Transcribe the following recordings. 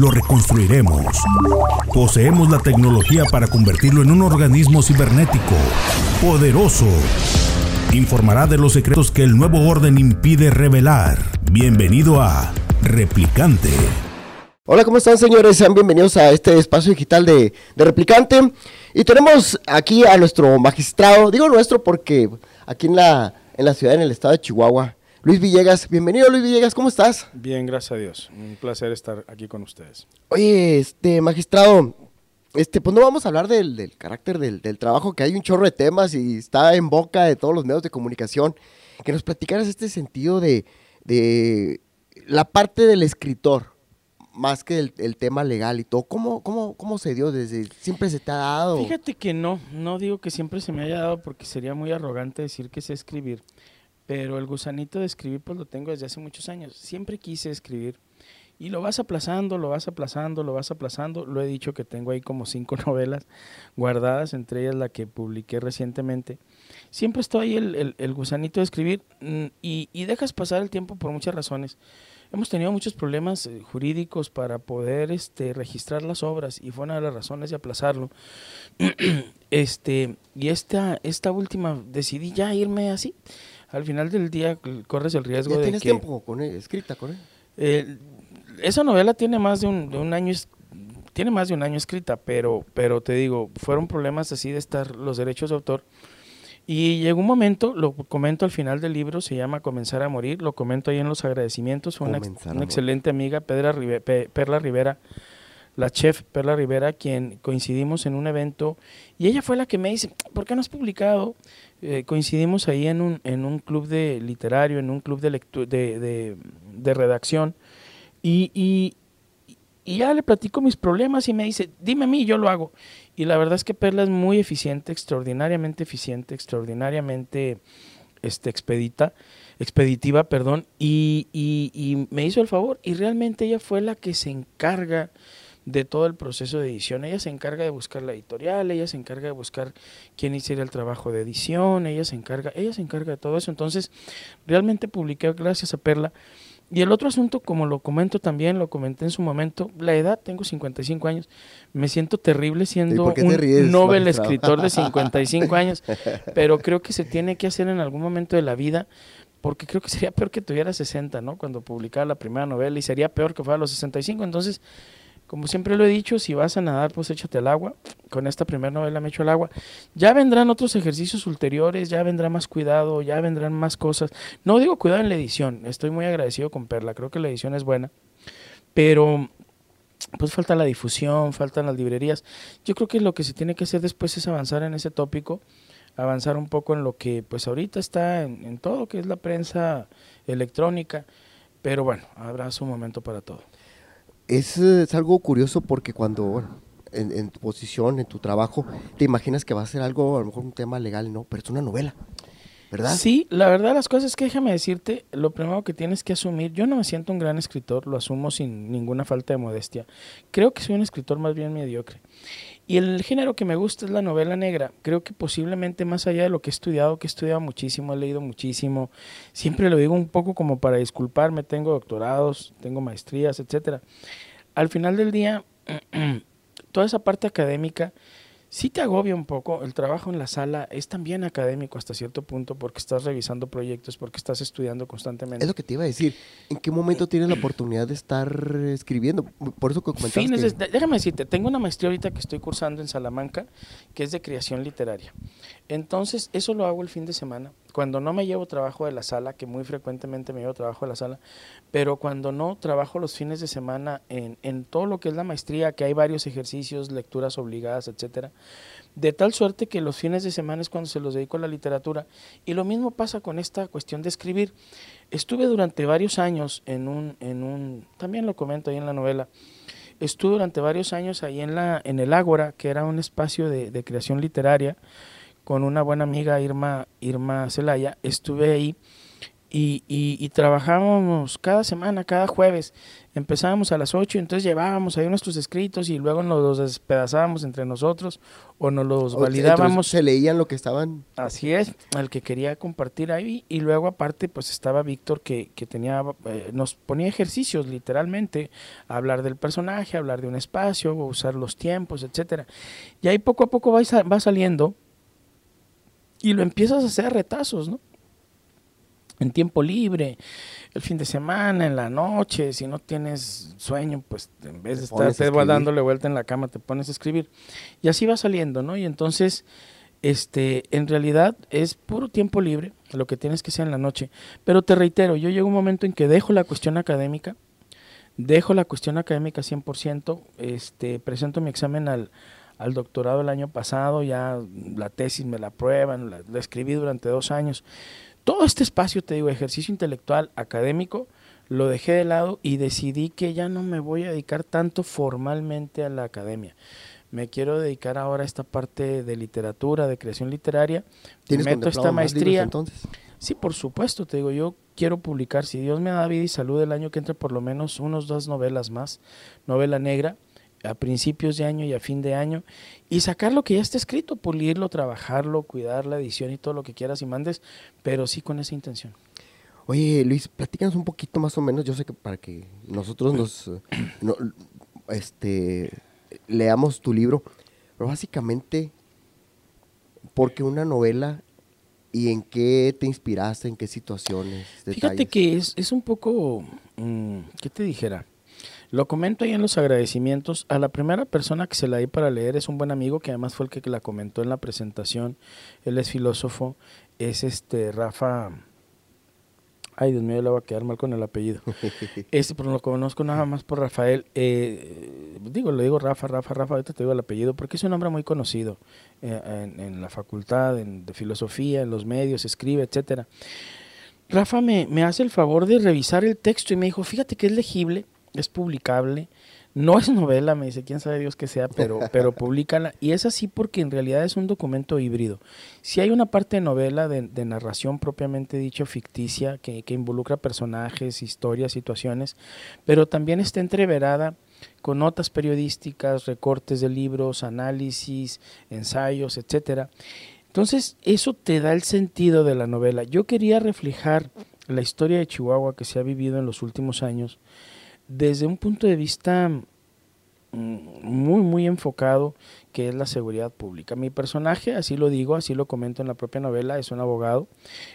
lo reconstruiremos. Poseemos la tecnología para convertirlo en un organismo cibernético, poderoso. Informará de los secretos que el nuevo orden impide revelar. Bienvenido a Replicante. Hola, ¿cómo están señores? Sean bienvenidos a este espacio digital de, de Replicante. Y tenemos aquí a nuestro magistrado, digo nuestro porque aquí en la, en la ciudad, en el estado de Chihuahua, Luis Villegas. Bienvenido, Luis Villegas, ¿cómo estás? Bien, gracias a Dios. Un placer estar aquí con ustedes. Oye, este, magistrado, este, pues no vamos a hablar del, carácter del, trabajo, que hay un chorro de temas y está en boca de todos los medios de comunicación. Que nos platicaras este sentido de, la parte del escritor, más que el, tema legal y todo. ¿Cómo, cómo, ¿Cómo se dio? ¿Desde siempre se te ha dado? Fíjate que no, no digo que siempre se me haya dado porque sería muy arrogante decir que sé escribir pero el gusanito de escribir pues lo tengo desde hace muchos años. Siempre quise escribir y lo vas aplazando, lo vas aplazando, lo vas aplazando. Lo he dicho que tengo ahí como cinco novelas guardadas, entre ellas la que publiqué recientemente. Siempre estoy el, el, gusanito de escribir mm, y, y, dejas pasar el tiempo por muchas razones. Hemos tenido muchos problemas eh, jurídicos para poder este, registrar las obras y fue una de las razones de aplazarlo. este, y esta, esta última decidí ya irme así al final del día corres el riesgo de tienes tiempo con escrita con él? esa novela tiene más de un, año tiene más de un año escrita, pero, pero te digo, fueron problemas así de estar los derechos de autor. Y llegó un momento, lo comento al final del libro, se llama Comenzar a Morir, lo comento ahí en los agradecimientos, fue una, excelente amiga, Pedra Perla Rivera, la chef Perla Rivera, quien coincidimos en un evento, y ella fue la que me dice, ¿por qué no has publicado? Eh, coincidimos ahí en un, en un club de literario, en un club de, de, de, redacción, y, y, ya le platico mis problemas y me dice, dime a mí, yo lo hago. Y la verdad es que Perla es muy eficiente, extraordinariamente eficiente, extraordinariamente este, expedita, expeditiva, perdón, y, y me hizo el favor, y realmente ella fue la que se encarga de todo el proceso de edición. Ella se encarga de buscar la editorial, ella se encarga de buscar quién hiciera el trabajo de edición, ella se encarga, ella se encarga de todo eso. Entonces, realmente publiqué gracias a Perla. Y el otro asunto, como lo comento también, lo comenté en su momento, la edad, tengo 55 años, me siento terrible siendo un Nobel escritor de 55 años, pero creo que se tiene que hacer en algún momento de la vida, porque creo que sería peor que tuviera 60, ¿no? Cuando publicara la primera novela, y sería peor que fuera a los 65, entonces como siempre lo he dicho, si vas a nadar, pues échate al agua. Con esta primera novela me echo al agua. Ya vendrán otros ejercicios ulteriores, ya vendrá más cuidado, ya vendrán más cosas. No digo cuidado en la edición, estoy muy agradecido con Perla, creo que la edición es buena. Pero pues falta la difusión, faltan las librerías. Yo creo que lo que se tiene que hacer después es avanzar en ese tópico, avanzar un poco en lo que pues ahorita está en, en todo, que es la prensa electrónica. Pero bueno, habrá su momento para todo es, algo curioso porque cuando, en, tu posición, en tu trabajo, te imaginas que va a ser algo, a lo mejor un tema legal, ¿no? Pero es una novela. ¿verdad? Sí, la verdad las cosas es que déjame decirte, lo primero que tienes que asumir, yo no me siento un gran escritor, lo asumo sin ninguna falta de modestia. Creo que soy un escritor más bien mediocre. Y el género que me gusta es la novela negra. Creo que posiblemente más allá de lo que he estudiado, que he estudiado muchísimo, he leído muchísimo, siempre lo digo un poco como para disculparme, tengo doctorados, tengo maestrías, etcétera. Al final del día, toda esa parte académica sí te agobia un poco. El trabajo en la sala es también académico hasta cierto punto porque estás revisando proyectos, porque estás estudiando constantemente. Es lo que te iba a decir. ¿En qué momento tienes la oportunidad de estar escribiendo? Por eso que comentaste. déjame decirte, tengo una maestría ahorita que estoy cursando en Salamanca, que es de creación literaria. Entonces, eso lo hago el fin de semana. Cuando no me llevo trabajo de la sala, que muy frecuentemente me llevo trabajo de la sala, pero cuando no, trabajo los fines de semana en, en todo lo que es la maestría, que hay varios ejercicios, lecturas obligadas, etcétera de tal suerte que los fines de semana es cuando se los dedico a la literatura. Y lo mismo pasa con esta cuestión de escribir. Estuve durante varios años en un, en un también lo comento ahí en la novela, estuve durante varios años ahí en, la, en el Ágora, que era un espacio de, de creación literaria, con una buena amiga Irma, Irma Celaya. Estuve ahí y, y, trabajábamos cada semana, cada jueves. Empezábamos a las 8, entonces llevábamos ahí nuestros escritos y luego nos los despedazábamos entre nosotros o nos los validábamos. Se leían lo que estaban. Así es, el que quería compartir ahí. Y luego aparte pues estaba Víctor que, que tenía, eh, nos ponía ejercicios literalmente, hablar del personaje, hablar de un espacio, usar los tiempos, etcétera. Y ahí poco a poco va, va saliendo y lo empiezas a hacer a retazos, ¿no? en tiempo libre, el fin de semana, en la noche, si no tienes sueño, pues en vez de estar dándole vuelta en la cama, te pones a escribir. Y así va saliendo, ¿no? Y entonces, este, en realidad es puro tiempo libre, lo que tienes que hacer en la noche. Pero te reitero, yo llego un momento en que dejo la cuestión académica, dejo la cuestión académica 100%, este, presento mi examen al, al doctorado el año pasado, ya la tesis me la aprueban, la escribí durante dos años todo este espacio, te digo, ejercicio intelectual, académico, lo dejé de lado y decidí que ya no me voy a dedicar tanto formalmente a la academia. Me quiero dedicar ahora a esta parte de literatura, de creación literaria. ¿Tienes meto esta maestría. entonces? Sí, por supuesto, te digo, yo quiero publicar, si Dios me da vida y salud, el año que entre por lo menos unos dos novelas más, novela negra, a principios de año y a fin de año y sacar lo que ya está escrito, pulirlo, trabajarlo, cuidar la edición y todo lo que quieras y mandes, pero sí con esa intención. Oye, Luis, platícanos un poquito más o menos, yo sé que para que nosotros nos este leamos tu libro, pero básicamente ¿por qué una novela y en qué te inspiraste, en qué situaciones, Fíjate que es, es un poco, mm, ¿qué te dijera? Lo comento ahí en los agradecimientos. A la primera persona que se la di para leer es un buen amigo que además fue el que la comentó en la presentación. Él es filósofo, es este Rafa. Ay, Dios mío, le va a quedar mal con el apellido. Este, pero lo conozco nada más por Rafael. Eh, digo, le digo Rafa, Rafa, Rafa, ahorita te digo el apellido, porque es un hombre muy conocido eh, en, la facultad de filosofía, en los medios, escribe, etcétera. Rafa me, me hace el favor de revisar el texto y me dijo, fíjate que es legible, es publicable. No es novela, me dice, quién sabe Dios que sea, pero, pero públicala. Y es así porque en realidad es un documento híbrido. Si hay una parte de novela de, narración propiamente dicho, ficticia, que, que, involucra personajes, historias, situaciones, pero también está entreverada con notas periodísticas, recortes de libros, análisis, ensayos, etcétera. Entonces, eso te da el sentido de la novela. Yo quería reflejar la historia de Chihuahua que se ha vivido en los últimos años desde un punto de vista mm, muy, muy enfocado, que es la seguridad pública. Mi personaje, así lo digo, así lo comento en la propia novela, es un abogado.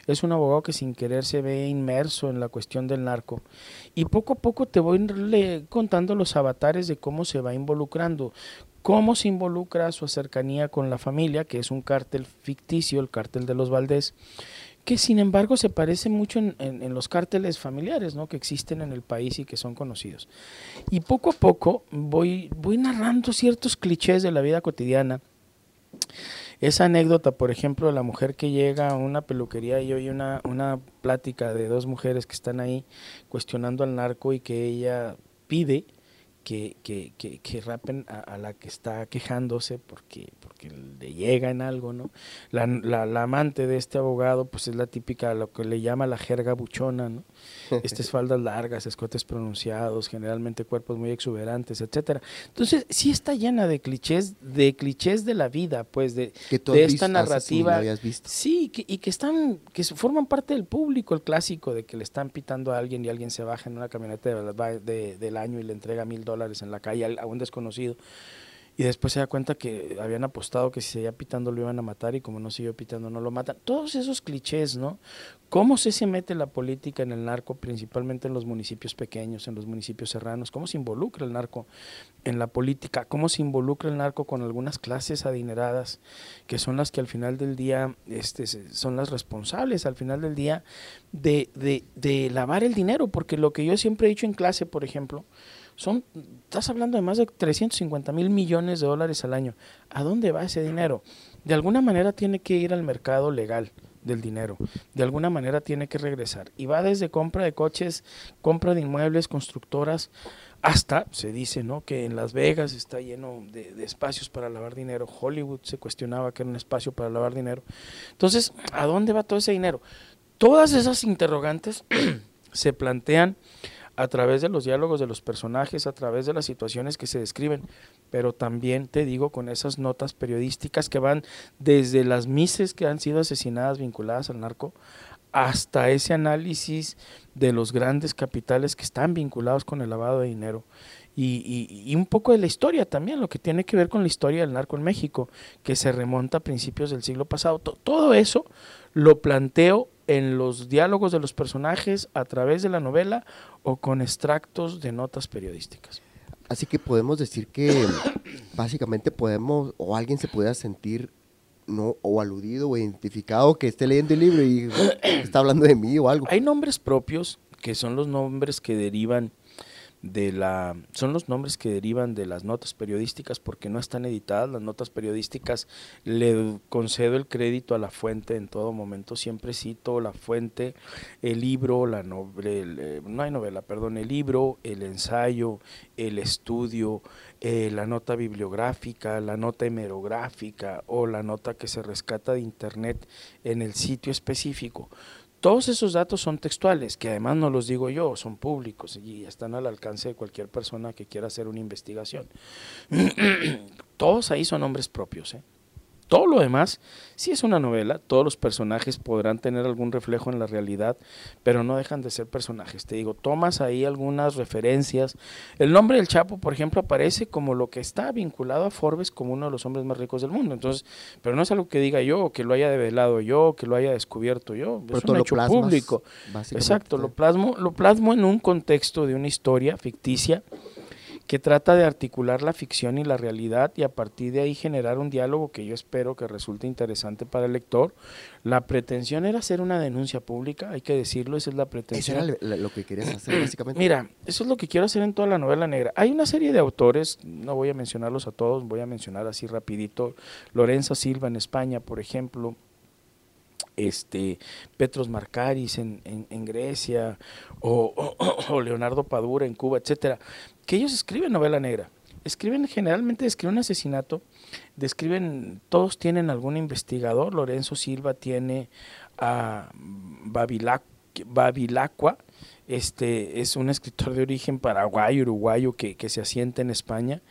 Es un abogado que sin querer se ve inmerso en la cuestión del narco. Y poco a poco te voy contando los avatares de cómo se va involucrando, cómo se involucra su cercanía con la familia, que es un cártel ficticio, el cártel de los Valdés, que sin embargo se parece mucho en, los cárteles familiares ¿no? que existen en el país y que son conocidos. Y poco a poco voy, voy narrando ciertos clichés de la vida cotidiana. Esa anécdota, por ejemplo, de la mujer que llega a una peluquería y oye una, una plática de dos mujeres que están ahí cuestionando al narco y que ella pide que, que, que, que rapen a, la que está quejándose porque, porque le llega en algo, ¿no? La, la, amante de este abogado, pues es la típica, lo que le llama la jerga buchona, ¿no? Estas faldas largas, escotes pronunciados, generalmente cuerpos muy exuberantes, etcétera. Entonces, sí está llena de clichés, de clichés de la vida, pues, de, de esta narrativa. Sí, y que están, que forman parte del público, el clásico de que le están pitando a alguien y alguien se baja en una camioneta de, del año y le entrega mil dólares en la calle a un desconocido. Y después se da cuenta que habían apostado que si seguía pitando lo iban a matar y como no siguió pitando no lo matan. Todos esos clichés, ¿no? ¿Cómo se, se mete la política en el narco, principalmente en los municipios pequeños, en los municipios serranos? ¿Cómo se involucra el narco en la política? ¿Cómo se involucra el narco con algunas clases adineradas que son las que al final del día este, son las responsables, al final del día, de, de, de lavar el dinero? Porque lo que yo siempre he dicho en clase, por ejemplo, son, estás hablando de más de 350 mil millones de dólares al año. ¿A dónde va ese dinero? De alguna manera tiene que ir al mercado legal del dinero. De alguna manera tiene que regresar. Y va desde compra de coches, compra de inmuebles, constructoras, hasta se dice ¿no? que en Las Vegas está lleno de, de, espacios para lavar dinero. Hollywood se cuestionaba que era un espacio para lavar dinero. Entonces, ¿a dónde va todo ese dinero? Todas esas interrogantes se plantean a través de los diálogos de los personajes, a través de las situaciones que se describen, pero también te digo con esas notas periodísticas que van desde las mises que han sido asesinadas vinculadas al narco hasta ese análisis de los grandes capitales que están vinculados con el lavado de dinero. Y, un poco de la historia también, lo que tiene que ver con la historia del narco en México, que se remonta a principios del siglo pasado. todo eso lo planteo en los diálogos de los personajes a través de la novela o con extractos de notas periodísticas. Así que podemos decir que básicamente podemos, o alguien se pueda sentir no o aludido o identificado que esté leyendo el libro y está hablando de mí o algo. Hay nombres propios que son los nombres que derivan de la son los nombres que derivan de las notas periodísticas porque no están editadas. Las notas periodísticas le concedo el crédito a la fuente en todo momento. Siempre cito la fuente el libro la novela eh, no hay novela perdón el libro el ensayo el estudio eh, la nota bibliográfica la nota hemerográfica o la nota que se rescata de internet en el sitio específico todos esos datos son textuales, que además no los digo yo, son públicos y están al alcance de cualquier persona que quiera hacer una investigación. Todos ahí son nombres propios. ¿eh? Todo lo demás, si es una novela, todos los personajes podrán tener algún reflejo en la realidad, pero no dejan de ser personajes. Te digo, tomas ahí algunas referencias. El nombre del Chapo, por ejemplo, aparece como lo que está vinculado a Forbes como uno de los hombres más ricos del mundo. Entonces, pero no es algo que diga yo, que lo haya develado yo, que lo haya descubierto yo. es un hecho público. Exacto, lo plasmo, lo plasmo en un contexto de una historia ficticia que trata de articular la ficción y la realidad y a partir de ahí generar un diálogo que yo espero que resulte interesante para el lector. La pretensión era hacer una denuncia pública, hay que decirlo, esa es la pretensión. Eso era lo que querías hacer básicamente. Mira, eso es lo que quiero hacer en toda la novela negra. Hay una serie de autores, no voy a mencionarlos a todos, voy a mencionar así rapidito, Lorenza Silva en España, por ejemplo, este Petros Marcaris en, en, Grecia o, Leonardo Padura en Cuba, etcétera, que ellos escriben novela negra. Escriben generalmente describen un asesinato, describen todos tienen algún investigador, Lorenzo Silva tiene a Babilacqua, este es un escritor de origen paraguayo, uruguayo que, que se asienta en España.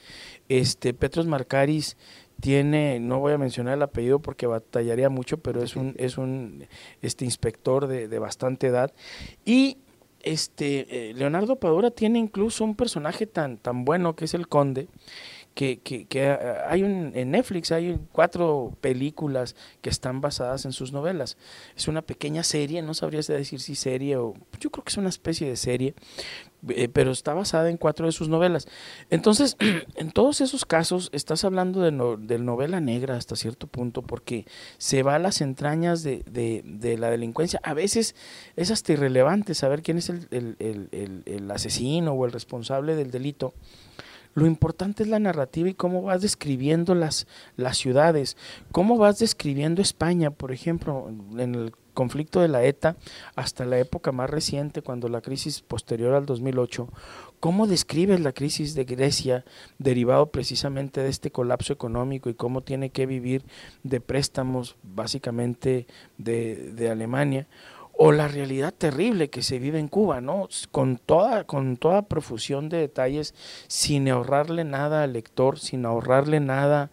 Este Petros Marcaris tiene, no voy a mencionar el apellido porque batallaría mucho, pero es un, es un este inspector de, de bastante edad. Y este eh, Leonardo Padura tiene incluso un personaje tan, tan bueno que es el conde, que, que, que eh, hay un, en Netflix hay cuatro películas que están basadas en sus novelas. Es una pequeña serie, no sabrías decir si serie o yo creo que es una especie de serie, eh, pero está basada en cuatro de sus novelas. Entonces, en todos esos casos estás hablando de, novela negra hasta cierto punto porque se va a las entrañas de, de, la delincuencia. A veces es hasta irrelevante saber quién es el asesino o el responsable del delito lo importante es la narrativa y cómo vas describiendo las, las ciudades, cómo vas describiendo España, por ejemplo, en el conflicto de la ETA hasta la época más reciente, cuando la crisis posterior al 2008, ¿cómo describes la crisis de Grecia derivado precisamente de este colapso económico y cómo tiene que vivir de préstamos básicamente de, de Alemania? o la realidad terrible que se vive en Cuba, ¿no? Con toda, con toda profusión de detalles, sin ahorrarle nada al lector, sin ahorrarle nada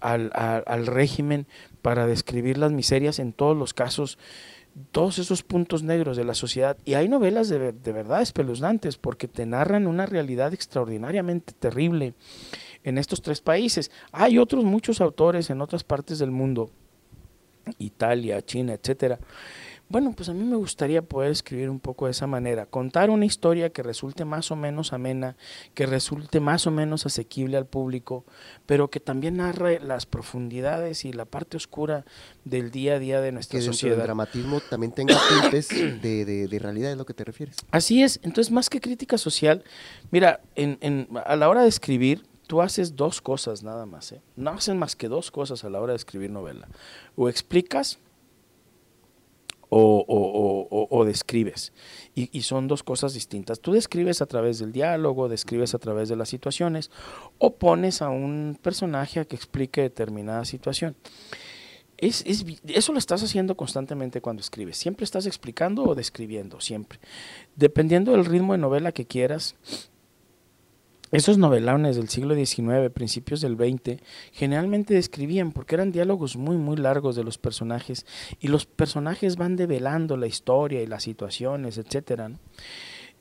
al, al, régimen para describir las miserias en todos los casos, todos esos puntos negros de la sociedad. Y hay novelas de, de verdad espeluznantes porque te narran una realidad extraordinariamente terrible en estos tres países. Hay otros muchos autores en otras partes del mundo, Italia, China, etcétera, bueno, pues a mí me gustaría poder escribir un poco de esa manera, contar una historia que resulte más o menos amena, que resulte más o menos asequible al público, pero que también narre las profundidades y la parte oscura del día a día de nuestra que sociedad. Que el dramatismo también tenga tintes de, de, realidad, es lo que te refieres. Así es, entonces más que crítica social, mira, en, en, a la hora de escribir, tú haces dos cosas nada más, ¿eh? no haces más que dos cosas a la hora de escribir novela. O explicas o, describes. Y, son dos cosas distintas. Tú describes a través del diálogo, describes a través de las situaciones, o pones a un personaje a que explique determinada situación. Es, eso lo estás haciendo constantemente cuando escribes. Siempre estás explicando o describiendo, siempre. Dependiendo del ritmo de novela que quieras, esos novelones del siglo XIX, principios del XX, generalmente describían, porque eran diálogos muy, muy largos de los personajes, y los personajes van develando la historia y las situaciones, etc.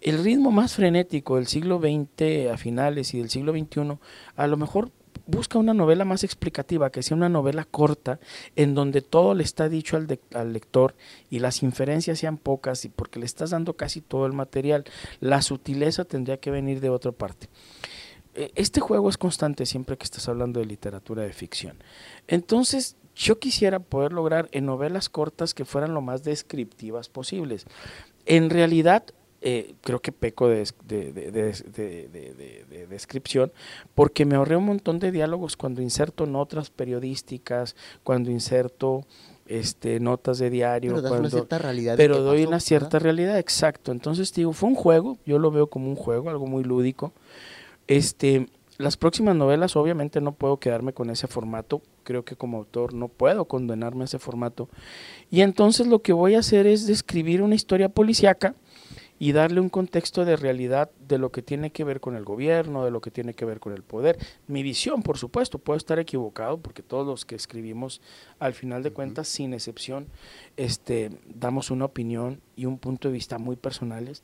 El ritmo más frenético del siglo XX a finales y del siglo XXI, a lo mejor busca una novela más explicativa, que sea una novela corta, en donde todo le está dicho al, al, lector y las inferencias sean pocas, y porque le estás dando casi todo el material. La sutileza tendría que venir de otra parte. E, este juego es constante siempre que estás hablando de literatura de ficción. Entonces, yo quisiera poder lograr en novelas cortas que fueran lo más descriptivas posibles. En realidad, eh, creo que peco de, de, descripción, porque me ahorré un montón de diálogos cuando inserto notas periodísticas, cuando inserto este, notas de diario. Pero, una cierta realidad pero doy una cierta realidad, exacto. Entonces digo, fue un juego, yo lo veo como un juego, algo muy lúdico. Este, las próximas novelas obviamente no puedo quedarme con ese formato, creo que como autor no puedo condenarme a ese formato. Y entonces lo que voy a hacer es describir una historia policíaca y darle un contexto de realidad de lo que tiene que ver con el gobierno, de lo que tiene que ver con el poder. Mi visión, por supuesto, puedo estar equivocado porque todos los que escribimos, al final de cuentas, sin excepción, este, damos una opinión y un punto de vista muy personales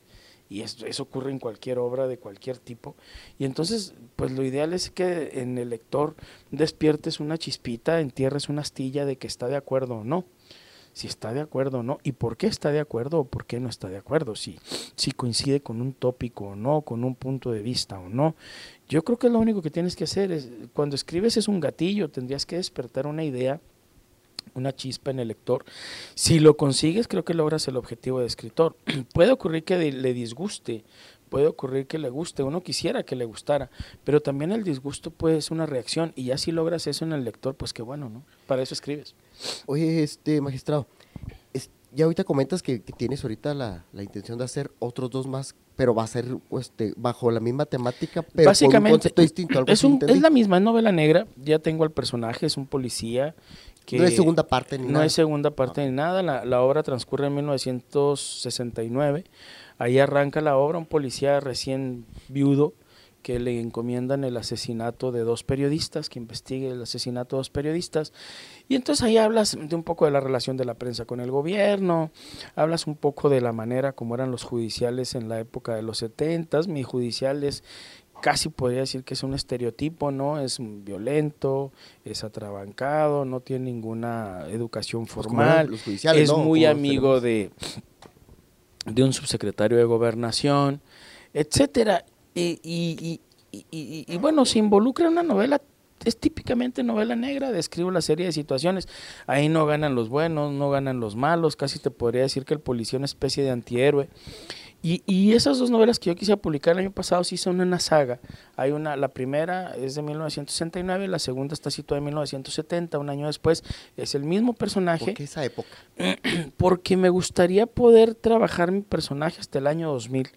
y eso, eso, ocurre en cualquier obra de cualquier tipo. Y entonces, pues lo ideal es que en el lector despiertes una chispita, entierres una astilla de que está de acuerdo o no si está de acuerdo o no, y por qué está de acuerdo o por qué no está de acuerdo, si, si coincide con un tópico o no, con un punto de vista o no. Yo creo que lo único que tienes que hacer es, cuando escribes es un gatillo, tendrías que despertar una idea, una chispa en el lector. Si lo consigues, creo que logras el objetivo de escritor. Puede ocurrir que le disguste, puede ocurrir que le guste, uno quisiera que le gustara, pero también el disgusto puede ser una reacción y ya si logras eso en el lector, pues qué bueno, ¿no? Para eso escribes. Oye, este magistrado, ya ahorita comentas que, tienes ahorita la, intención de hacer otros dos más, pero va a ser este, bajo la misma temática, pero con un concepto distinto. es, es la misma, novela negra, ya tengo al personaje, es un policía que... No es segunda parte ni nada. No es segunda parte ni nada, la, la obra transcurre en 1969 Ahí arranca la obra, un policía recién viudo que le encomiendan el asesinato de dos periodistas, que investigue el asesinato de dos periodistas. Y entonces ahí hablas de un poco de la relación de la prensa con el gobierno, hablas un poco de la manera como eran los judiciales en la época de los setentas. Mi judicial es casi podría decir que es un estereotipo, ¿no? Es violento, es atrabancado, no tiene ninguna educación formal, es muy amigo de de un subsecretario de gobernación, etcétera. Y, y, y, y, bueno, se involucra en una novela, es típicamente novela negra, describe la serie de situaciones. Ahí no ganan los buenos, no ganan los malos, casi te podría decir que el policía es una especie de antihéroe. Y, y, esas dos novelas que yo quise publicar el año pasado sí son una saga. Hay una, la primera es de 1969, la segunda está situada en 1970, un año después. Es el mismo personaje. ¿Por qué esa época? Porque me gustaría poder trabajar mi personaje hasta el año 2000.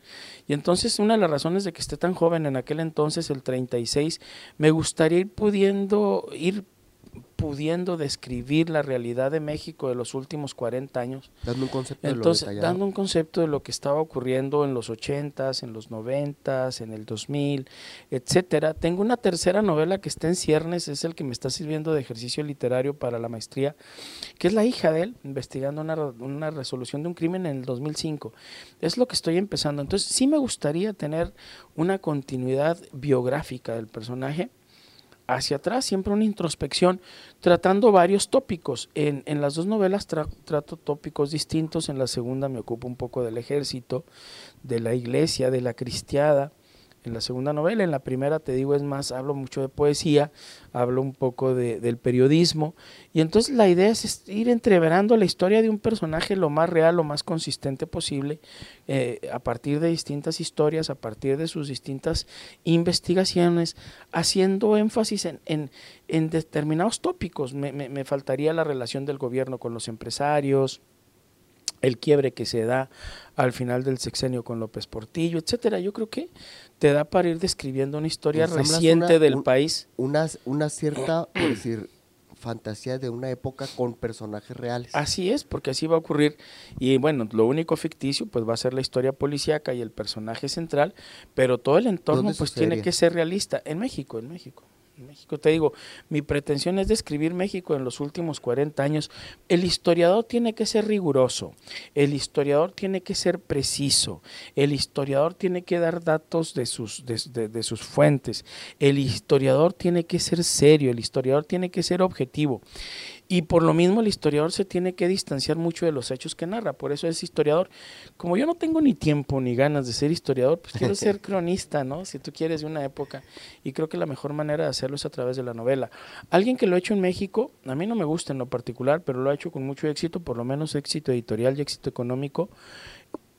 Y entonces una de las razones de que esté tan joven en aquel entonces, el 36, me gustaría ir pudiendo ir pudiendo describir la realidad de México de los últimos 40 años. Dando un concepto Entonces, de lo dando un concepto de lo que estaba ocurriendo en los 80s, en los 90s, en el 2000, etcétera. Tengo una tercera novela que está en ciernes, es el que me está sirviendo de ejercicio literario para la maestría, que es la hija de él, investigando una, una resolución de un crimen en el 2005. Es lo que estoy empezando. Entonces, sí me gustaría tener una continuidad biográfica del personaje hacia atrás, siempre una introspección, tratando varios tópicos. En, en las dos novelas trato tópicos distintos, en la segunda me ocupo un poco del ejército, de la iglesia, de la cristiada, en la segunda novela. En la primera, te digo, es más, hablo mucho de poesía, hablo un poco de, del periodismo. Y entonces la idea es ir entreverando la historia de un personaje lo más real, lo más consistente posible, eh, a partir de distintas historias, a partir de sus distintas investigaciones, haciendo énfasis en, en, en determinados tópicos. Me, me, me faltaría la relación del gobierno con los empresarios el quiebre que se da al final del sexenio con López Portillo, etcétera. Yo creo que te da para ir describiendo una historia reciente del país. Una, una cierta, por decir, fantasía de una época con personajes reales. Así es, porque así va a ocurrir. Y bueno, lo único ficticio pues va a ser la historia policíaca y el personaje central, pero todo el entorno pues tiene que ser realista. En México, en México. México. Te digo, mi pretensión es describir México en los últimos 40 años. El historiador tiene que ser riguroso, el historiador tiene que ser preciso, el historiador tiene que dar datos de sus, de sus fuentes, el historiador tiene que ser serio, el historiador tiene que ser objetivo. Y por lo mismo el historiador se tiene que distanciar mucho de los hechos que narra, por eso es historiador. Como yo no tengo ni tiempo ni ganas de ser historiador, pues quiero ser cronista, ¿no? Si tú quieres de una época. Y creo que la mejor manera de hacerlo es a través de la novela. Alguien que lo ha hecho en México, a mí no me gusta en lo particular, pero lo ha hecho con mucho éxito, por lo menos éxito editorial y éxito económico,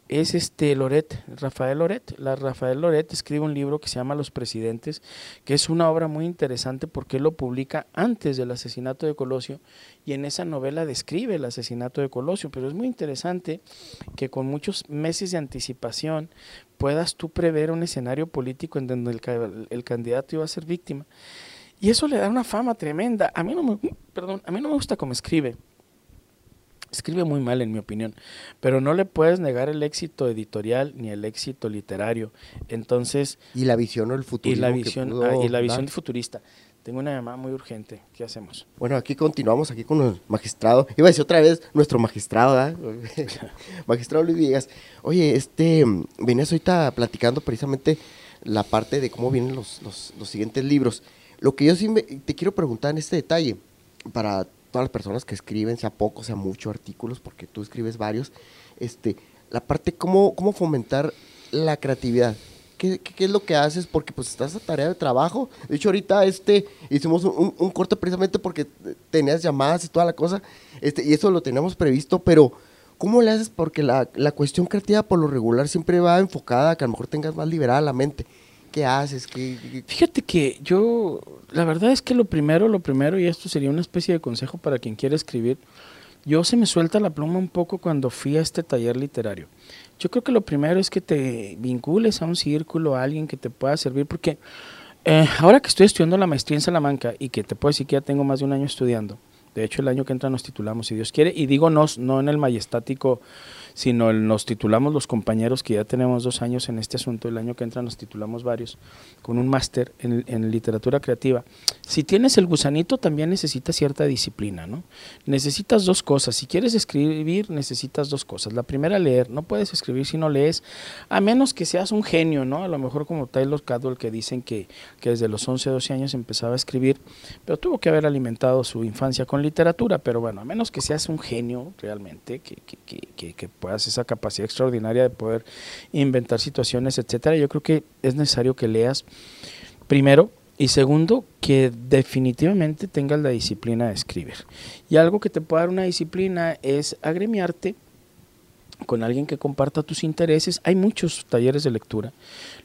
es este Loret, Rafael Loret. La Rafael Loret escribe un libro que se llama Los Presidentes, que es una obra muy interesante porque él lo publica antes del asesinato de Colosio y en esa novela describe el asesinato de Colosio, pero es muy interesante que con muchos meses de anticipación puedas tú prever un escenario político en donde el, el candidato iba a ser víctima. Y eso le da una fama tremenda. A mí no me, perdón, a mí no me gusta cómo escribe escribe muy mal en mi opinión, pero no le puedes negar el éxito editorial ni el éxito literario. Entonces, y la visión o el futuro y la visión ah, y la visión futurista. Tengo una llamada muy urgente. ¿Qué hacemos? Bueno, aquí continuamos aquí con el magistrado. Iba a decir otra vez nuestro magistrado, magistrado Luis Villegas. Oye, este, venías ahorita platicando precisamente la parte de cómo vienen los, los, los siguientes libros. Lo que yo sí te quiero preguntar en este detalle, para todas las personas que escriben, sea poco, sea mucho, artículos, porque tú escribes varios, este, la parte cómo, cómo fomentar la creatividad. ¿Qué, ¿Qué, es lo que haces? Porque pues estás a tarea de trabajo. De hecho, ahorita este, hicimos un, un, corte precisamente porque tenías llamadas y toda la cosa, este, y eso lo teníamos previsto, pero ¿cómo le haces? Porque la, la cuestión creativa por lo regular siempre va enfocada a que a lo mejor tengas más liberada la mente. ¿Qué haces? ¿Qué, Fíjate que yo, la verdad es que lo primero, lo primero, y esto sería una especie de consejo para quien quiera escribir, yo se me suelta la pluma un poco cuando fui a este taller literario. Yo creo que lo primero es que te vincules a un círculo, a alguien que te pueda servir, porque eh, ahora que estoy estudiando la maestría en Salamanca y que te puedo decir que ya tengo más de un año estudiando, de hecho el año que entra nos titulamos, si Dios quiere, y digo nos, no en el majestático sino nos titulamos los compañeros que ya tenemos dos años en este asunto, el año que entra nos titulamos varios, con un máster en, en, literatura creativa. Si tienes el gusanito, también necesitas cierta disciplina, ¿no? Necesitas dos cosas. Si quieres escribir, necesitas dos cosas. La primera, leer. No puedes escribir si no lees, a menos que seas un genio, ¿no? A lo mejor como Taylor Cadwell, que dicen que, que desde los 11, 12 años empezaba a escribir, pero tuvo que haber alimentado su infancia con literatura, pero bueno, a menos que seas un genio realmente, que, que, que, que puedas esa capacidad extraordinaria de poder inventar situaciones, etcétera, yo creo que es necesario que leas primero y segundo, que definitivamente tengas la disciplina de escribir. Y algo que te puede dar una disciplina es agremiarte con alguien que comparta tus intereses. Hay muchos talleres de lectura.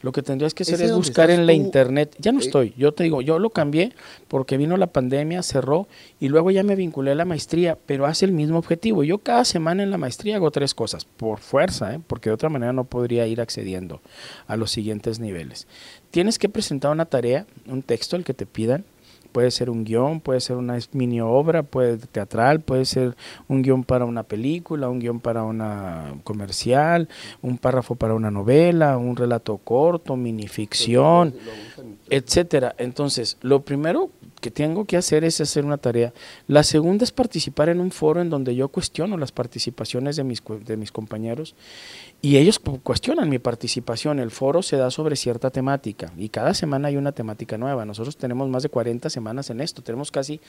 Lo que tendrías que hacer es buscar en la internet. Ya no estoy, yo te digo, yo lo cambié porque vino la pandemia, cerró y luego ya me vinculé a la maestría, pero hace el mismo objetivo. Yo cada semana en la maestría hago tres cosas, por fuerza, ¿eh? porque de otra manera no podría ir accediendo a los siguientes niveles. Tienes que presentar una tarea, un texto, el que te pidan, Puede ser un guion, puede ser una mini obra, puede teatral, puede ser un guion para una película, un guion para una comercial, un párrafo para una novela, un relato corto, minificción, etcétera. Entonces, lo primero que tengo que hacer es hacer una tarea. La segunda es participar en un foro en donde yo cuestiono las participaciones de mis, de mis compañeros y ellos cuestionan mi participación. El foro se da sobre cierta temática y cada semana hay una temática nueva. Nosotros tenemos más de 40 semanas en esto. Tenemos casi,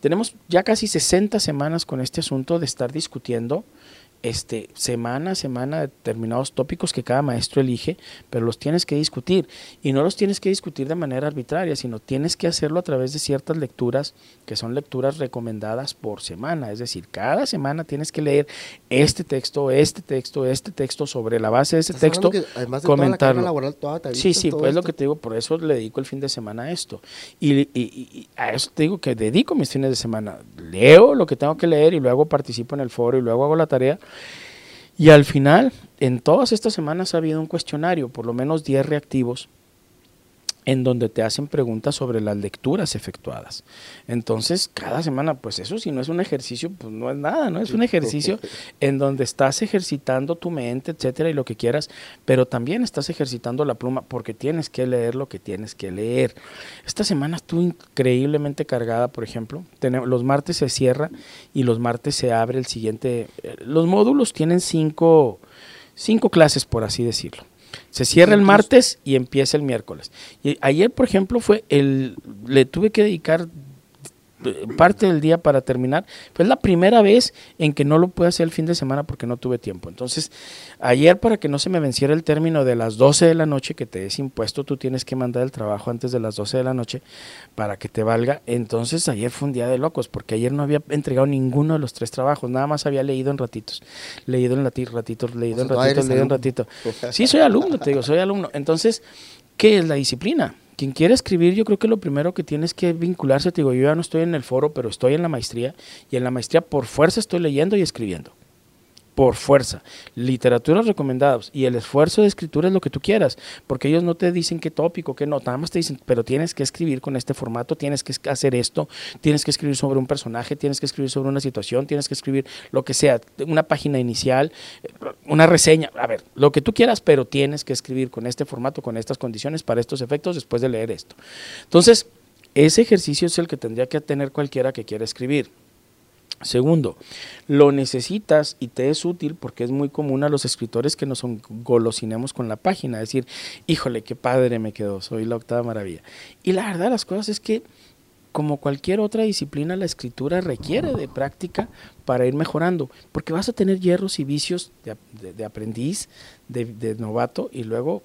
tenemos ya casi 60 semanas con este asunto de estar discutiendo este, semana a semana determinados tópicos que cada maestro elige, pero los tienes que discutir. Y no los tienes que discutir de manera arbitraria, sino tienes que hacerlo a través de ciertas lecturas que son lecturas recomendadas por semana. Es decir, cada semana tienes que leer este texto, este texto, este texto, sobre la base de ese texto, comentarlo. sí, sí, pues es lo que te digo, por eso le dedico el fin de semana a esto. Y, y, y a eso te digo que dedico mis fines de semana. Leo lo que tengo que leer y luego participo en el foro y luego hago la tarea Y al final, en todas estas semanas ha habido un cuestionario, por lo menos 10 reactivos, en donde te hacen preguntas sobre las lecturas efectuadas. Entonces, cada semana, pues eso si no es un ejercicio, pues no es nada, ¿no? Es un ejercicio en donde estás ejercitando tu mente, etcétera, y lo que quieras, pero también estás ejercitando la pluma porque tienes que leer lo que tienes que leer. Esta semana estuvo increíblemente cargada, por ejemplo. Tenemos, los martes se cierra y los martes se abre el siguiente. Eh, los módulos tienen cinco, cinco clases, por así decirlo. Se cierra el martes y empieza el miércoles. Y ayer, por ejemplo, fue el le tuve que dedicar parte del día para terminar. Fue la primera vez en que no lo pude hacer el fin de semana porque no tuve tiempo. Entonces, ayer para que no se me venciera el término de las 12 de la noche que te es impuesto, tú tienes que mandar el trabajo antes de las 12 de la noche para que te valga. Entonces, ayer fue un día de locos porque ayer no había entregado ninguno de los tres trabajos, nada más había leído en ratitos. Leído en ratitos, leído en ratitos, leído en ratito. Sí, soy alumno, te digo, soy alumno. Entonces, ¿qué es la disciplina? Quien quiere escribir, yo creo que lo primero que tienes que vincularse, te digo, yo ya no estoy en el foro, pero estoy en la maestría, y en la maestría por fuerza estoy leyendo y escribiendo por fuerza. Literaturas recomendadas y el esfuerzo de escritura es lo que tú quieras, porque ellos no te dicen qué tópico, qué no, nada más te dicen, pero tienes que escribir con este formato, tienes que hacer esto, tienes que escribir sobre un personaje, tienes que escribir sobre una situación, tienes que escribir lo que sea, una página inicial, una reseña, a ver, lo que tú quieras, pero tienes que escribir con este formato, con estas condiciones, para estos efectos, después de leer esto. Entonces, ese ejercicio es el que tendría que tener cualquiera que quiera escribir. Segundo, lo necesitas y te es útil porque es muy común a los escritores que nos golosinemos con la página, decir, híjole, qué padre me quedó, soy la octava maravilla. Y la verdad las cosas es que, como cualquier otra disciplina, la escritura requiere de práctica para ir mejorando, porque vas a tener hierros y vicios de, aprendiz, de novato, y luego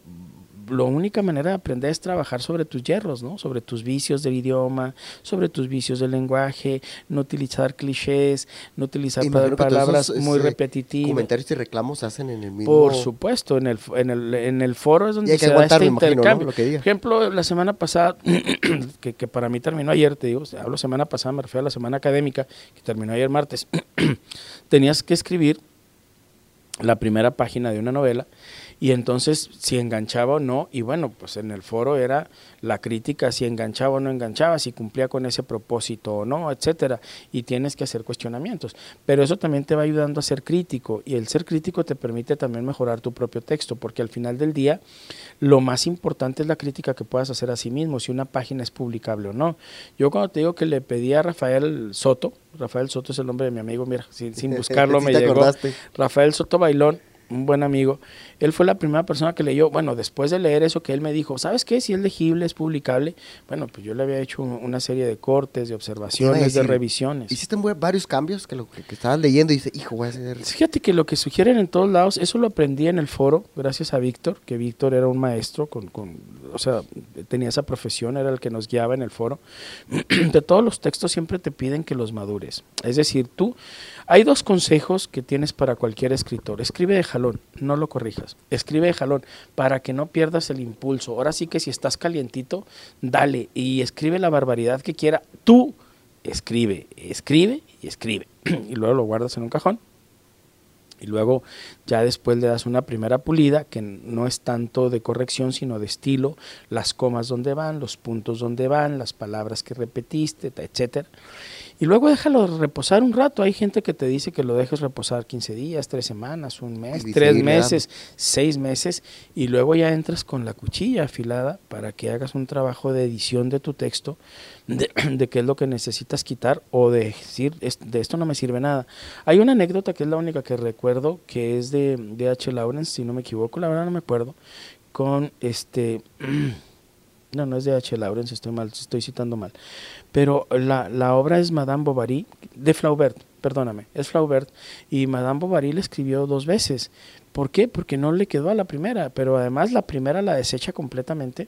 la única manera de aprender es trabajar sobre tus hierros, ¿no? Sobre tus vicios del idioma, sobre tus vicios del lenguaje, no utilizar clichés, no utilizar palabras muy repetitivas. Comentarios y reclamos se hacen en el mismo... Por supuesto, en el, en el, en el foro es donde se da este intercambio. Por ejemplo, la semana pasada, que, que, para mí terminó ayer, te digo, hablo semana pasada, me refiero a la semana académica, que terminó ayer martes, tenías que escribir la primera página de una novela y entonces si enganchaba o no, y bueno, pues en el foro era la crítica si enganchaba o no enganchaba, si cumplía con ese propósito o no, etcétera, y tienes que hacer cuestionamientos. Pero eso también te va ayudando a ser crítico y el ser crítico te permite también mejorar tu propio texto, porque al final del día lo más importante es la crítica que puedas hacer a sí mismo, si una página es publicable o no. Yo cuando te digo que le pedí a Rafael Soto, Rafael Soto es el nombre de mi amigo, mira, sin, buscarlo me llegó. Rafael Soto Bailón, un buen amigo, él fue la primera persona que leyó, bueno, después de leer eso que él me dijo, ¿sabes qué? Si es legible, es publicable, bueno, pues yo le había hecho una serie de cortes, de observaciones, de revisiones. ¿Hiciste varios cambios que lo que, estabas leyendo y dice, hijo, voy a hacer... Fíjate que lo que sugieren en todos lados, eso lo aprendí en el foro, gracias a Víctor, que Víctor era un maestro, con, con, o sea, tenía esa profesión, era el que nos guiaba en el foro. de todos los textos siempre te piden que los madures. Es decir, tú, hay dos consejos que tienes para cualquier escritor. Escribe de jalón, no lo corrijas. Escribe jalón para que no pierdas el impulso. Ahora sí que si estás calientito, dale y escribe la barbaridad que quiera. Tú escribe, escribe y escribe. y luego lo guardas en un cajón. Y luego ya después le das una primera pulida que no es tanto de corrección sino de estilo, las comas donde van, los puntos donde van, las palabras que repetiste, etcétera y luego déjalo reposar un rato. Hay gente que te dice que lo dejes reposar 15 días, 3 semanas, un mes, 3 meses, 6 meses, y luego ya entras con la cuchilla afilada para que hagas un trabajo de edición de tu texto, de, qué es lo que necesitas quitar o de decir, de esto no me sirve nada. Hay una anécdota que es la única que recuerdo, que es de, de H. Lawrence, si no me equivoco, la verdad no me acuerdo, con este... No, no es de H. Lawrence, estoy mal, estoy citando mal. Pero la, la obra es Madame Bovary, de Flaubert, perdóname, es Flaubert, y Madame Bovary la escribió dos veces. ¿Por qué? Porque no le quedó a la primera, pero además la primera la desecha completamente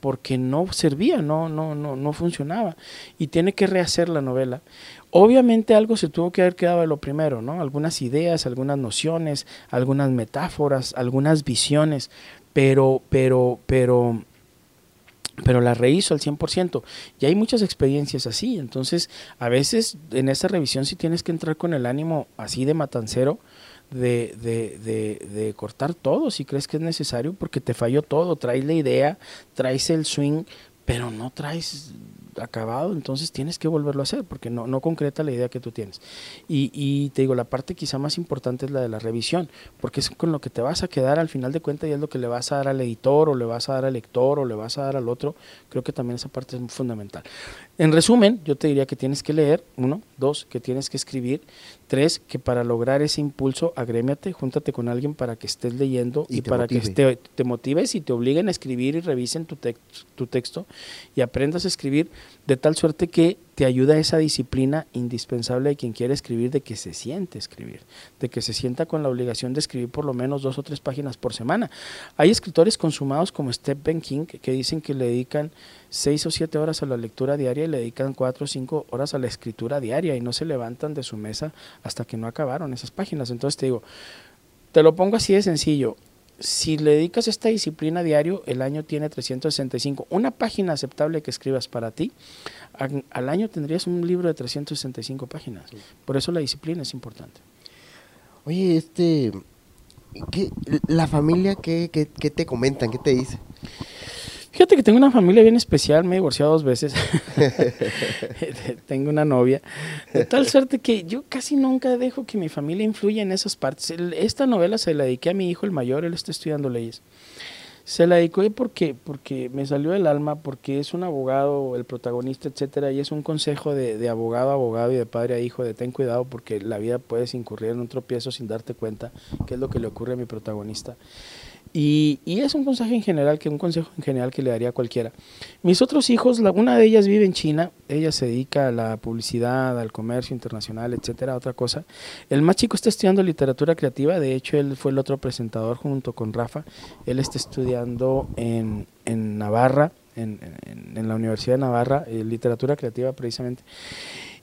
porque no servía, no, no, no, no funcionaba. Y tiene que rehacer la novela. Obviamente algo se tuvo que haber quedado de lo primero, ¿no? Algunas ideas, algunas nociones, algunas metáforas, algunas visiones, pero, pero, pero pero la rehizo al 100%. Y hay muchas experiencias así. Entonces, a veces en esa revisión si tienes que entrar con el ánimo así de matancero, de, de, de, de cortar todo si crees que es necesario, porque te falló todo, traes la idea, traes el swing, pero no traes acabado, entonces tienes que volverlo a hacer porque no, no concreta la idea que tú tienes. Y, y, te digo, la parte quizá más importante es la de la revisión, porque es con lo que te vas a quedar al final de cuentas y es lo que le vas a dar al editor o le vas a dar al lector o le vas a dar al otro. Creo que también esa parte es fundamental. En resumen, yo te diría que tienes que leer, uno, dos, que tienes que escribir, tres, que para lograr ese impulso, agrémiate, júntate con alguien para que estés leyendo y, para motive. que te, te motives y te obliguen a escribir y revisen tu, tex- tu texto y aprendas a escribir de tal suerte que te ayuda esa disciplina indispensable de quien quiere escribir, de que se siente escribir, de que se sienta con la obligación de escribir por lo menos dos o tres páginas por semana. Hay escritores consumados como Stephen King que dicen que le dedican seis o siete horas a la lectura diaria y le dedican cuatro o cinco horas a la escritura diaria y no se levantan de su mesa hasta que no acabaron esas páginas. Entonces te digo, te lo pongo así de sencillo. Si le dedicas esta disciplina diario, el año tiene 365. Una página aceptable que escribas para ti, al año tendrías un libro de 365 páginas. Por eso la disciplina es importante. Oye, este. ¿qué, ¿La familia qué, qué, qué te comentan? ¿Qué te dice? Fíjate que tengo una familia bien especial, me he divorciado dos veces. tengo una novia. De tal suerte que yo casi nunca dejo que mi familia influya en esas partes. Esta novela se la dediqué a mi hijo, el mayor, él está estudiando leyes. Se la dediqué porque, porque me salió del alma, porque es un abogado, el protagonista, etcétera, y es un consejo de, de abogado a abogado y de padre a hijo de ten cuidado porque la vida puedes incurrir en un tropiezo sin darte cuenta, que es lo que le ocurre a mi protagonista. Y, y es un consejo en general, que un consejo en general que le daría a cualquiera. Mis otros hijos, la- una de ellas vive en China, ella se dedica a la publicidad, al comercio internacional, etcétera, otra cosa. El más chico está estudiando literatura creativa, de hecho él fue el otro presentador junto con Rafa. Él está estudiando en, en Navarra, en, en- en la Universidad de Navarra, eh, literatura creativa precisamente.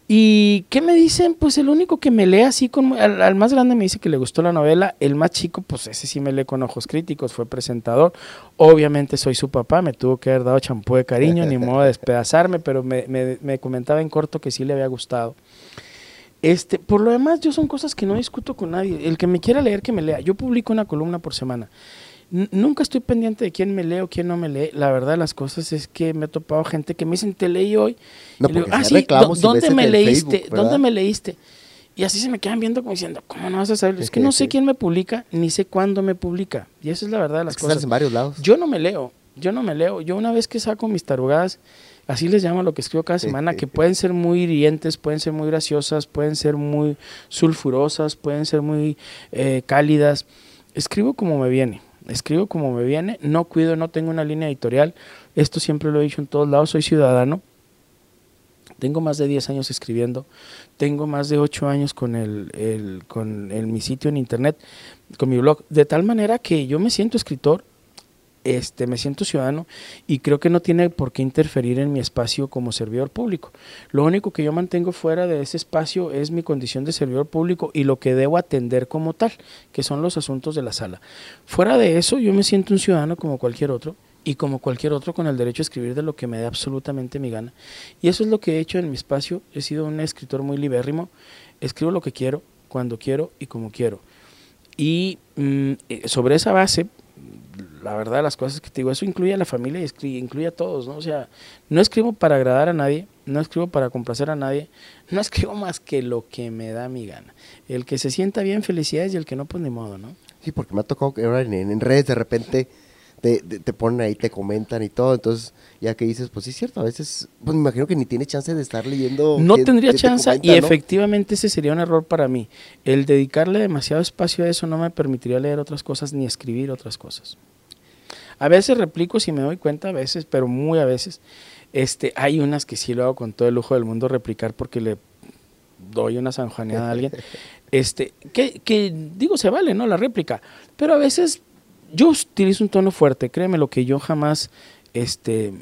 ¿Y qué me dicen? Pues el único que me lee así, con, al, más grande me dice que le gustó la novela, el más chico, pues ese sí me lee con ojos críticos, fue presentador. Obviamente soy su papá, me tuvo que haber dado champú de cariño, ni modo de despedazarme, pero me, me- me comentaba en corto que sí le había gustado. Este, por lo demás, yo son cosas que no discuto con nadie. El que me quiera leer, que me lea. Yo publico una columna por semana. Nunca estoy pendiente de quién me lee o quién no me lee. La verdad de las cosas es que me he topado gente que me dicen, te leí hoy. No, Y digo, "Ah, si sí, hay reclamos ¿dó- y ves ¿dónde me leíste? ¿Dónde me leíste? Y así se me quedan viendo como diciendo, ¿cómo no vas a saber? Es que no sé quién me publica, ni sé cuándo me publica. Y esa es la verdad de las Es que sales cosas. en varios lados. Yo no me leo, yo no me leo. Yo una vez que saco mis tarugadas, así les llamo lo que escribo cada semana, que pueden ser muy hirientes, pueden ser muy graciosas, pueden ser muy sulfurosas, pueden ser muy eh, cálidas. Escribo como me viene, escribo como me viene, no cuido, no tengo una línea editorial. Esto siempre lo he dicho en todos lados, soy ciudadano. Tengo más de 10 años escribiendo, tengo más de 8 años con, el, el- con mi sitio en internet, con mi blog, de tal manera que yo me siento escritor, este, me siento ciudadano y creo que no tiene por qué interferir en mi espacio como servidor público. Lo único que yo mantengo fuera de ese espacio es mi condición de servidor público y lo que debo atender como tal, que son los asuntos de la sala. Fuera de eso, yo me siento un ciudadano como cualquier otro y como cualquier otro con el derecho a escribir de lo que me dé absolutamente mi gana. Y eso es lo que he hecho en mi espacio. He sido un escritor muy libérrimo. Escribo lo que quiero, cuando quiero y como quiero. Y mm, eh, sobre esa base, la verdad las cosas que te digo, eso incluye a la familia y incluye a todos, ¿no? O sea, no escribo para agradar a nadie, no escribo para complacer a nadie, no escribo más que lo que me da mi gana. El que se sienta bien, felicidades, y el que no, pues ni modo, ¿no? Sí, porque me ha tocado que ahora en, en redes de repente te, te, te ponen ahí, te comentan y todo. Entonces, ya que dices, pues sí es cierto, a veces, pues me imagino que ni tiene chance de estar leyendo. No tendría te chance y efectivamente ese sería un error para mí. El dedicarle demasiado espacio a eso no me permitiría leer otras cosas ni escribir otras cosas. A veces replico si me doy cuenta, a veces, pero muy a veces. Este, hay unas que sí lo hago con todo el lujo del mundo replicar porque le doy una sanjuaneada a alguien. Este, que, que digo, se vale, ¿no? La réplica. Pero a veces yo utilizo un tono fuerte, créeme lo que yo jamás este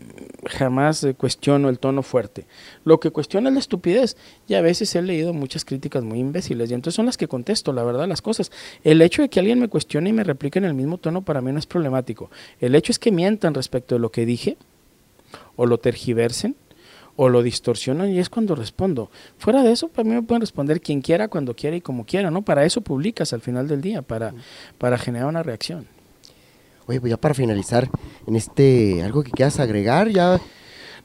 jamás eh, cuestiono el tono fuerte. Lo que cuestiono es la estupidez. Y a veces he leído muchas críticas muy imbéciles y entonces son las que contesto, la verdad, las cosas. El hecho de que alguien me cuestione y me replique en el mismo tono para mí no es problemático. El hecho es que mientan respecto de lo que dije o lo tergiversen o lo distorsionan y es cuando respondo. Fuera de eso, para mí me pueden responder quien quiera, cuando quiera y como quiera, ¿no? Para eso publicas al final del día, para, para generar una reacción. Oye, pues ya para finalizar, en este, algo que quieras agregar, ya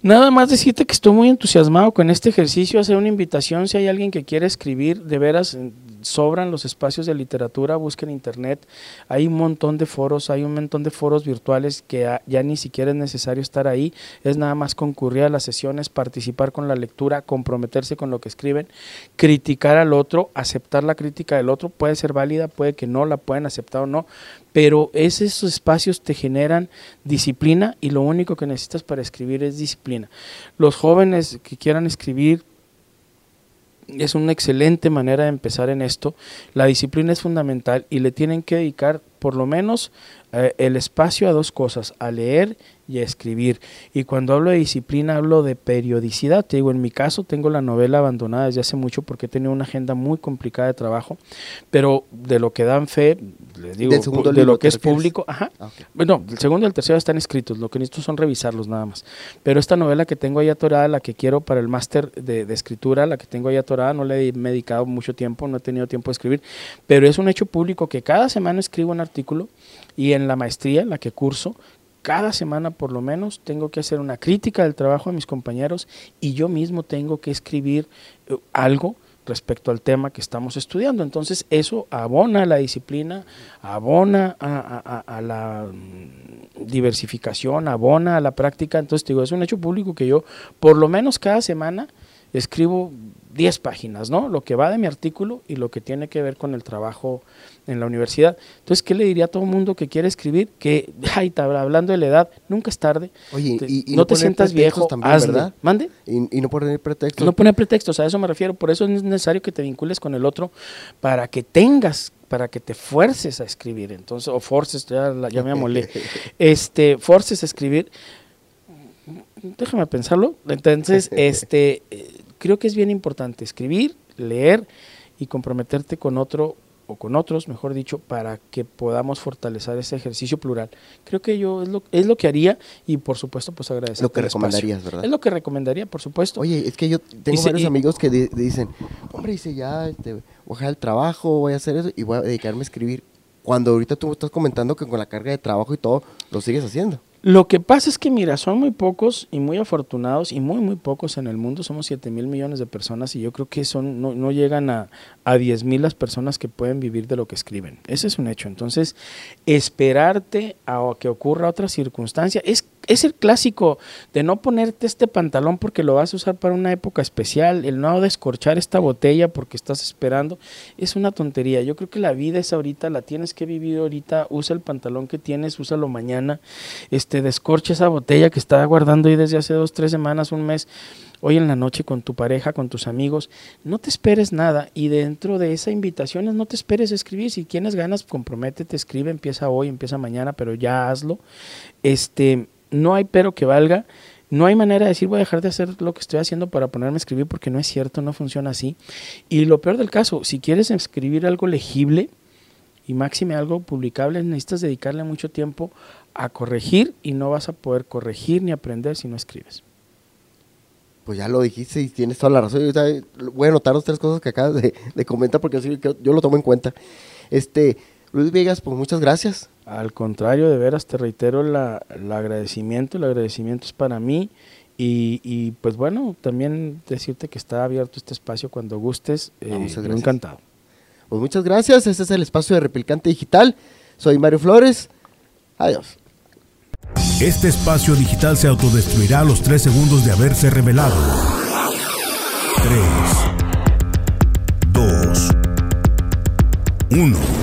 Nada más decirte que estoy muy entusiasmado con este ejercicio, hacer una invitación si hay alguien que quiere escribir, de veras sobran los espacios de literatura, busquen internet, hay un montón de foros, hay un montón de foros virtuales que ya ni siquiera es necesario estar ahí, es nada más concurrir a las sesiones, participar con la lectura, comprometerse con lo que escriben, criticar al otro, aceptar la crítica del otro, puede ser válida, puede que no, la pueden aceptar o no, pero esos espacios te generan disciplina y lo único que necesitas para escribir es disciplina. Los jóvenes que quieran escribir, es una excelente manera de empezar en esto. La disciplina es fundamental y le tienen que dedicar por lo menos eh, el espacio a dos cosas, a leer y a escribir. Y cuando hablo de disciplina hablo de periodicidad. Te digo, en mi caso tengo la novela abandonada desde hace mucho porque he tenido una agenda muy complicada de trabajo, pero de lo que dan fe, les digo, de lo que es público, ajá. Ah, bueno, el segundo y el tercero están escritos, lo que necesito son revisarlos nada más. Pero esta novela que tengo ahí atorada, la que quiero para el máster de, escritura, la que tengo ahí atorada, no le he dedicado mucho tiempo, no he tenido tiempo de escribir, pero es un hecho público que cada semana escribo un artículo y en la maestría, en la que curso, cada semana por lo menos tengo que hacer una crítica del trabajo de mis compañeros y yo mismo tengo que escribir eh, algo respecto al tema que estamos estudiando. Entonces eso abona a la disciplina, abona a, la mm, diversificación, abona a la práctica. Entonces digo, es un hecho público que yo por lo menos cada semana escribo 10 páginas, ¿no? Lo que va de mi artículo y lo que tiene que ver con el trabajo en la universidad. Entonces, ¿qué le diría a todo el mundo que quiere escribir? Que, ay, hablando de la edad, nunca es tarde. Oye, y, no, te sientas viejo, también, ¿verdad? ¿Mande? Y, no poner pretextos. No poner pretextos, a eso me refiero. Por eso es necesario que te vincules con el otro para que tengas para que te fuerces a escribir, entonces, o forces, ya, ya me amolé, este, forces a escribir, déjame pensarlo, entonces, este, creo que es bien importante escribir, leer y comprometerte con otro o con otros, mejor dicho, para que podamos fortalecer ese ejercicio plural. Creo que yo es lo, es lo que haría y por supuesto pues agradecer. Lo que recomendarías, ¿verdad? Es lo que recomendaría, por supuesto. Oye, es que yo tengo varios amigos que dicen, hombre, dice ya, este, voy a dejar el trabajo, voy a hacer eso y voy a dedicarme a escribir. Cuando ahorita tú estás comentando que con la carga de trabajo y todo, lo sigues haciendo. Lo que pasa es que, mira, son muy pocos y muy afortunados y muy, muy pocos en el mundo. Somos 7 mil millones de personas y yo creo que son, no, no llegan a, a 10 mil las personas que pueden vivir de lo que escriben. Ese es un hecho. Entonces, esperarte a que ocurra otra circunstancia es es el clásico de no ponerte este pantalón porque lo vas a usar para una época especial, el no descorchar esta botella porque estás esperando, es una tontería. Yo creo que la vida es ahorita, la tienes que vivir ahorita, usa el pantalón que tienes, úsalo mañana, este, descorcha esa botella que estaba guardando ahí desde hace dos, tres semanas, un mes, hoy en la noche con tu pareja, con tus amigos, no te esperes nada y dentro de esa invitación no te esperes escribir, si tienes ganas, comprométete, escribe, empieza hoy, empieza mañana, pero ya hazlo. Este, no hay pero que valga. No hay manera de decir voy a dejar de hacer lo que estoy haciendo para ponerme a escribir porque no es cierto, no funciona así. Y lo peor del caso, si quieres escribir algo legible y máxime algo publicable, necesitas dedicarle mucho tiempo a corregir y no vas a poder corregir ni aprender si no escribes. Pues ya lo dijiste y tienes toda la razón. Voy a anotar las tres cosas que acabas de, comentar porque yo lo tomo en cuenta. Este, Luis Vegas, pues muchas gracias. Al contrario, de veras te reitero la, el agradecimiento, el agradecimiento es para mí y, pues bueno, también decirte que está abierto este espacio cuando gustes, eh, encantado. Pues muchas gracias, este es el espacio de Replicante Digital, soy Mario Flores, adiós. Este espacio digital se autodestruirá a los tres segundos de haberse revelado. 3, 2, 1.